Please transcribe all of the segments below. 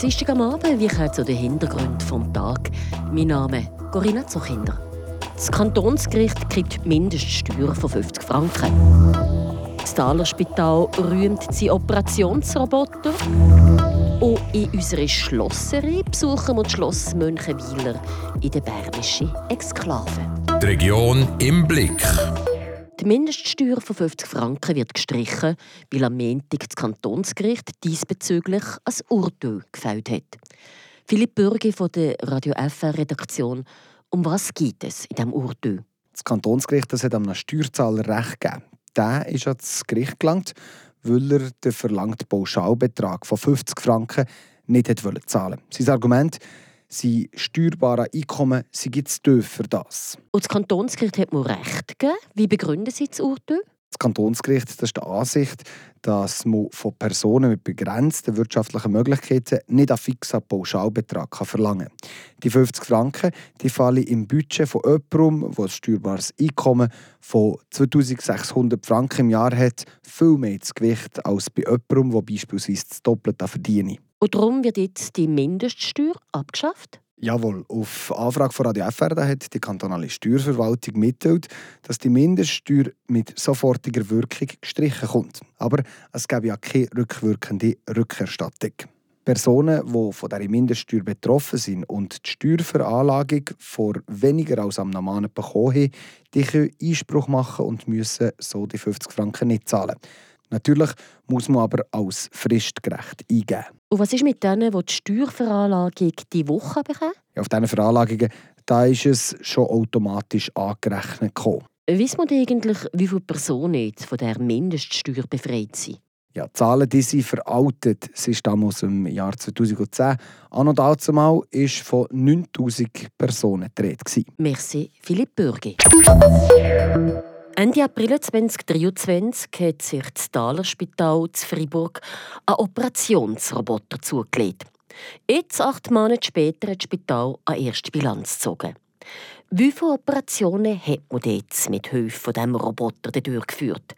Dienstag am Abend, wie zu den Hintergründen des Tages. Mein Name ist Corinna Zuchinder. Das Kantonsgericht kriegt Mindeststeuer von 50 Franken. Das Thaler rühmt seinen Operationsroboter. Und in unserer Schlosserie besuchen wir das Schloss Münchenwiler in der bernischen Exklave. Die Region im Blick. Die Mindeststeuer von 50 Franken wird gestrichen, weil am Montag das Kantonsgericht diesbezüglich ein Urteil gefällt hat. Philipp Bürgi von der Radio FR Redaktion. Um was geht es in diesem Urteil? Das Kantonsgericht das hat einem Steuerzahler Recht gegeben. Der ist ans Gericht gelangt, weil er den verlangten Pauschalbetrag von 50 Franken nicht zahlen wollte. Sein Argument, sein steuerbares Einkommen sei zu tief für das. Und das Kantonsgericht hat mir Recht gegeben. Wie begründen Sie das Urteil? Das Kantonsgericht das ist der Ansicht, dass man von Personen mit begrenzten wirtschaftlichen Möglichkeiten nicht einen fixen Pauschalbetrag verlangen kann. Die 50 Franken die fallen im Budget von jemandem, der ein steuerbares Einkommen von 2600 Franken im Jahr hat, viel mehr ins Gewicht als bei jemandem, der beispielsweise das Doppelte verdient. Und darum wird jetzt die Mindeststeuer abgeschafft? Jawohl, auf Anfrage von Radio FR hat die kantonale Steuerverwaltung mitteilt, dass die Mindeststeuer mit sofortiger Wirkung gestrichen kommt. Aber es gäbe ja keine rückwirkende Rückerstattung. Personen, die von dieser Mindeststeuer betroffen sind und die Steuerveranlagung vor weniger als am Namen bekommen haben, die können Einspruch machen und müssen so die 50 Franken nicht zahlen. Natürlich muss man aber als fristgerecht eingeben. Und was ist mit denen, die die Steuerveranlagung die Woche bekommen? Ja, auf diesen Veranlagungen da ist es schon automatisch angerechnet gekommen. Wissen wir eigentlich, wie viele Personen jetzt von der Mindeststeuer befreit sind? Ja, die Zahlen die sind veraltet. Sie stammen aus dem Jahr 2010. An und dazumal war von 9000 Personen die Merci, Philipp Bürgi. Ende April 2023 hat sich das Thaler Spital zu Freiburg einen Operationsroboter zugelegt. Jetzt, acht Monate später, hat das Spital eine erste Bilanz gezogen. Wie viele Operationen hat man jetzt mit Hilfe von Roboter durchgeführt?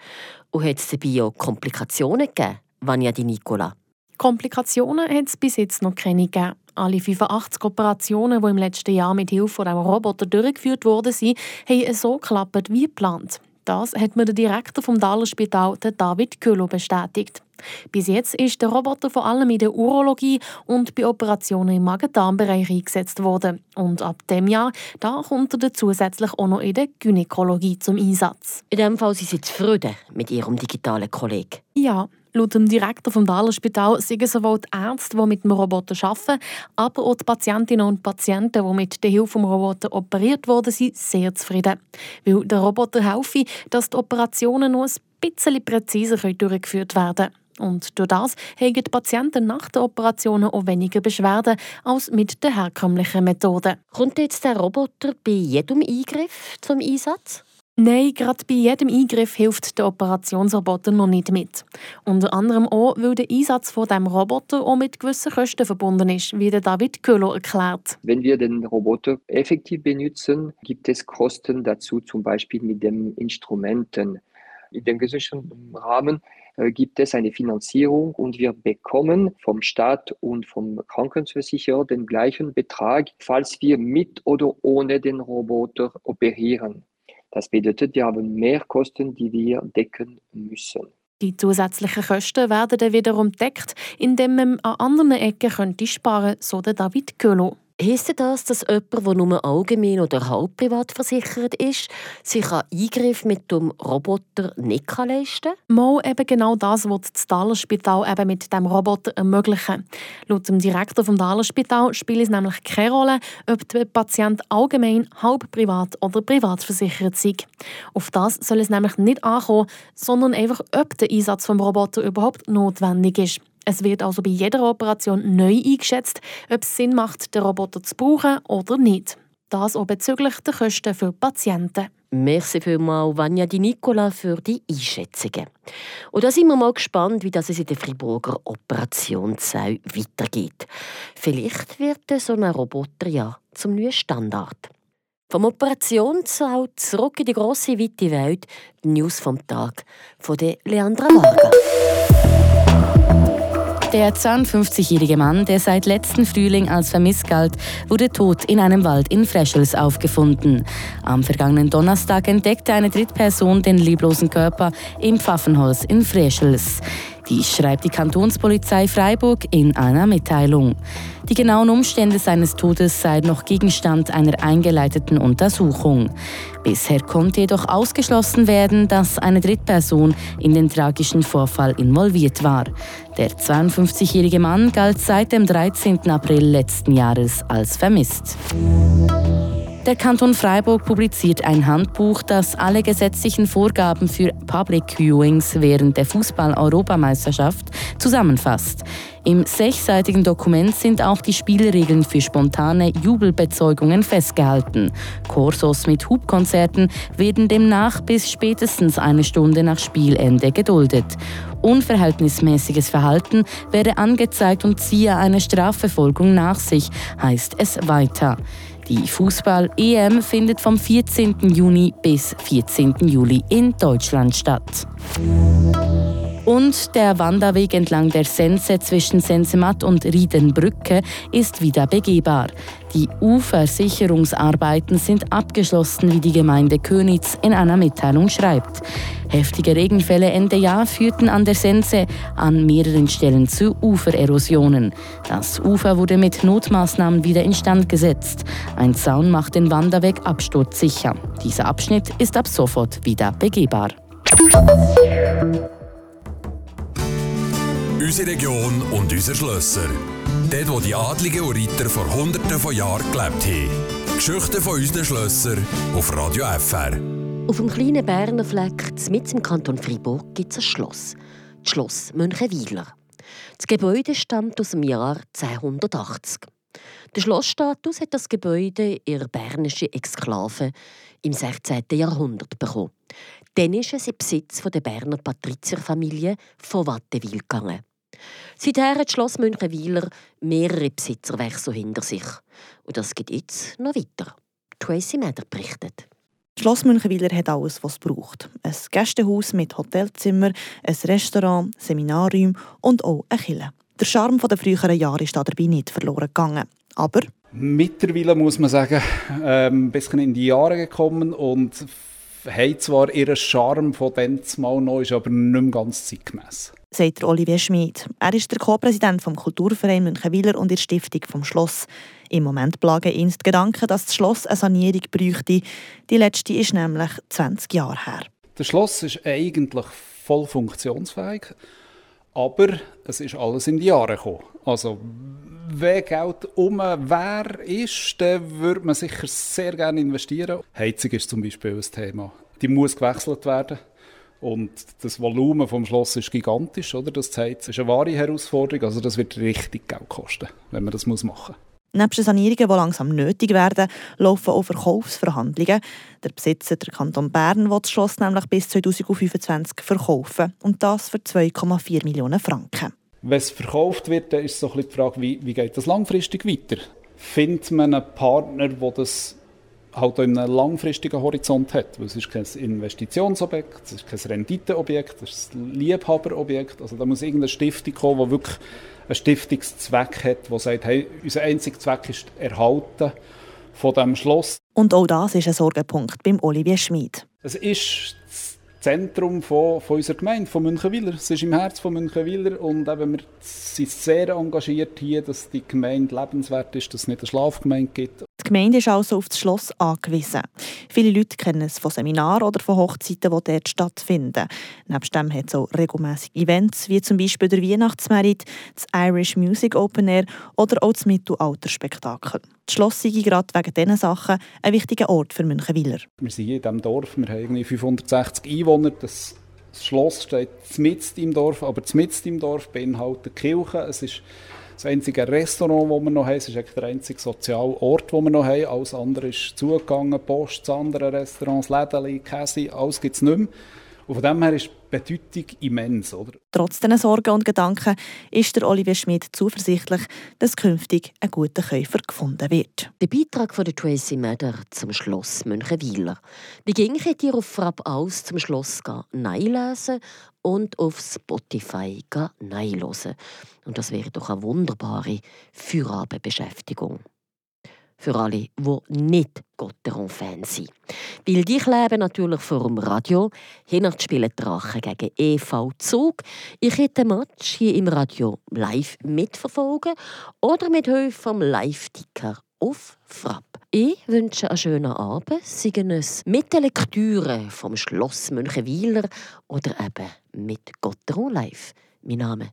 Und hat es dabei auch Komplikationen gegeben, Vanja Di Nicola? Komplikationen hat es bis jetzt noch keine gegeben. Alle 85 Operationen, die im letzten Jahr mit Hilfe von einem Roboter durchgeführt wurden, haben so geklappt wie geplant. Das hat mir der Direktor vom Daler Spital, David Köhlo, bestätigt. Bis jetzt ist der Roboter vor allem in der Urologie und bei Operationen im Magen-Darm-Bereich eingesetzt worden. Und ab dem Jahr da kommt er zusätzlich auch noch in der Gynäkologie zum Einsatz. In diesem Fall sind Sie zufrieden mit Ihrem digitalen Kollegen? Ja, Laut dem Direktor vom Daler Spital sind sowohl die Ärzte, die mit dem Roboter arbeiten, aber auch die Patientinnen und Patienten, die mit der Hilfe des Roboters operiert wurden, sind sehr zufrieden. Weil der Roboter helfe, dass die Operationen noch ein bisschen präziser durchgeführt werden können. Und durch das haben die Patienten nach den Operationen auch weniger Beschwerden als mit der herkömmlichen Methode. Kommt jetzt der Roboter bei jedem Eingriff zum Einsatz? Nein, gerade bei jedem Eingriff hilft der Operationsroboter noch nicht mit. Unter anderem auch, weil der Einsatz von dem Roboter auch mit gewissen Kosten verbunden ist, wie David Köhler erklärt. Wenn wir den Roboter effektiv benutzen, gibt es Kosten dazu, zum Beispiel mit den Instrumenten. In dem gesetzlichen Rahmen äh, gibt es eine Finanzierung und wir bekommen vom Staat und vom Krankenversicherer den gleichen Betrag, falls wir mit oder ohne den Roboter operieren. Das bedeutet, wir haben mehr Kosten, die wir decken müssen. Die zusätzlichen Kosten werden dann wiederum deckt, indem man an anderen Ecken könnte sparen könnte, so David Köhler. Heißt das, dass jemand, der nur allgemein oder halb privat versichert ist, sich einen Eingriff mit dem Roboter nicht leisten kann? Mal eben genau das was das Dalerspital eben mit dem Roboter ermöglichen. Laut dem Direktor des Dalerspital spielt es nämlich keine Rolle, ob der Patient allgemein, halb privat oder privat versichert sei. Auf das soll es nämlich nicht ankommen, sondern einfach, ob der Einsatz des Roboter überhaupt notwendig ist. Es wird also bei jeder Operation neu eingeschätzt, ob es Sinn macht, den Roboter zu brauchen oder nicht. Das auch bezüglich der Kosten für Patienten. Merci vielmals, Vanja Di Nicola, für die Einschätzungen. Und da sind wir mal gespannt, wie das in der Friburger Operationssaal weitergeht. Vielleicht wird so ein Roboter ja zum neuen Standard. Vom Operationssaal zurück in die grosse, weite Welt. Die News vom Tag von Leandra Varga. Der 52-jährige Mann, der seit letzten Frühling als vermisst galt, wurde tot in einem Wald in Freschels aufgefunden. Am vergangenen Donnerstag entdeckte eine Drittperson den leblosen Körper im Pfaffenholz in Freschels. Dies schreibt die Kantonspolizei Freiburg in einer Mitteilung. Die genauen Umstände seines Todes seien noch Gegenstand einer eingeleiteten Untersuchung. Bisher konnte jedoch ausgeschlossen werden, dass eine Drittperson in den tragischen Vorfall involviert war. Der 52-jährige Mann galt seit dem 13. April letzten Jahres als vermisst. Der Kanton Freiburg publiziert ein Handbuch, das alle gesetzlichen Vorgaben für Public Viewings während der Fußball-Europameisterschaft zusammenfasst. Im sechsseitigen Dokument sind auch die Spielregeln für spontane Jubelbezeugungen festgehalten. Kursos mit Hubkonzerten werden demnach bis spätestens eine Stunde nach Spielende geduldet. Unverhältnismäßiges Verhalten werde angezeigt und ziehe eine Strafverfolgung nach sich, heißt es weiter. Die Fußball-EM findet vom 14. Juni bis 14. Juli in Deutschland statt. Und der Wanderweg entlang der Sense zwischen Sensematt und Riedenbrücke ist wieder begehbar. Die Ufersicherungsarbeiten sind abgeschlossen, wie die Gemeinde Könitz in einer Mitteilung schreibt. Heftige Regenfälle Ende Jahr führten an der Sense an mehreren Stellen zu Ufererosionen. Das Ufer wurde mit Notmaßnahmen wieder instand gesetzt. Ein Zaun macht den Wanderweg absturzsicher. Dieser Abschnitt ist ab sofort wieder begehbar. Unsere Region und unsere Schlösser. Dort, wo die Adligen und Ritter vor Hunderten von Jahren gelebt haben. Geschichten von unseren Schlössern auf Radio FR. Auf dem kleinen Berner Fleck, mitten im Kanton Fribourg, gibt es ein Schloss. Das Schloss Münchenwiler. Das Gebäude stammt aus dem Jahr 1080. Der Schlossstatus hat das Gebäude ihre bernische Exklave im 16. Jahrhundert bekommen. Dann ist es im Besitz der Berner Patrizierfamilie von Wattewil gegangen. Seither hat das Schloss Münchenwiler mehrere Besitzerwechsel hinter sich. Und das geht jetzt noch weiter. Tracy Meder berichtet. Schloss Münchenwiler hat alles, was es braucht. Ein Gästehaus mit Hotelzimmer, ein Restaurant, Seminarräume und auch eine Kille. Der Charme der früheren Jahre ist dabei nicht verloren gegangen. Aber Mittlerweile muss man sagen, ähm, ein bisschen in die Jahre gekommen und haben zwar ihren Charme von dem Mal noch, ist aber nicht mehr ganz zeitgemäß. Sagt Olivier Schmid. Er ist der Co-Präsident vom Kulturverein Münchenwiler und der Stiftung vom Schloss. Im Moment plagen ihn die Gedanken, dass das Schloss eine Sanierung bräuchte. Die letzte ist nämlich 20 Jahre her. Das Schloss ist eigentlich voll funktionsfähig, aber es ist alles in die Jahre gekommen. Also wenn Geld um wer ist, dann würde man sicher sehr gerne investieren. Heizung ist zum Beispiel ein Thema. Die muss gewechselt werden. Und das Volumen vom Schloss ist gigantisch, oder? Das Heizen ist eine wahre Herausforderung. Also das wird richtig Geld kosten, wenn man das machen muss. Neben Sanierungen, die langsam nötig werden, laufen auch Verkaufsverhandlungen. Der Besitzer, der Kanton Bern, will das Schloss nämlich bis 2025 verkaufen. Und das für 2,4 Millionen Franken. Wenn es verkauft wird, dann ist so ein die Frage, wie, wie geht das langfristig weiter? Findet man einen Partner, der das halt einen langfristigen Horizont hat? Weil es ist kein Investitionsobjekt, es ist kein Renditeobjekt, es ist ein Liebhaberobjekt. Also da muss irgendeine Stiftung kommen, die wirklich einen Stiftungszweck hat, die sagt, hey, unser einziger Zweck ist Erhalten von diesem Schloss. Und auch das ist ein Sorgenpunkt beim Olivier Schmid. Es ist Zentrum von, von unserer Gemeinde, von Münchenwiler. Es ist im Herz von Münchenwiler und eben wir sind sehr engagiert hier, dass die Gemeinde lebenswert ist, dass es nicht eine Schlafgemeinde gibt. Die Gemeinde ist also auf das Schloss angewiesen. Viele Leute kennen es von Seminaren oder von Hochzeiten, die dort stattfinden. Neben dem hat es auch regelmäßige Events, wie zum Beispiel der Weihnachtsmerit, das Irish Music Open Air oder auch das Mittelalterspektakel. Das Schloss sei gerade wegen diesen Sachen ein wichtiger Ort für Münchenwiler. Wir sind in diesem Dorf, wir haben irgendwie 560 Einwohner. Das Schloss steht mitten im Dorf, aber mitten im Dorf beinhaltet Kirche. Es ist das einzige Restaurant, das wir noch haben. Ist der einzige soziale Ort, den wir noch haben. Alles andere ist zugegangen, Post, andere Restaurants, Läden, Käse, alles gibt es nicht mehr. Und von dem her ist Bedeutung immens. Oder? Trotz diesen Sorgen und Gedanken ist der Olivier Schmidt zuversichtlich, dass künftig ein guter Käufer gefunden wird. Der Beitrag von Tracy Meder zum Schloss Münchenwiler. Wie ging ihr auf Frapp aus zum Schloss lesen und auf Spotify hören? Und das wäre doch eine wunderbare Feierabendbeschäftigung für alle, die nicht Gotteron-Fans sind. Weil die leben natürlich vor dem Radio. Hier spielen Drachen gegen EV Zug. Ich hätte den Match hier im Radio live mitverfolgen oder mit Hilfe vom Live-Ticker auf Frapp. Ich wünsche einen schönen Abend, seien es mit der Lektüre vom Schloss Münchenwiler oder eben mit Gotteron live. Mein Name ist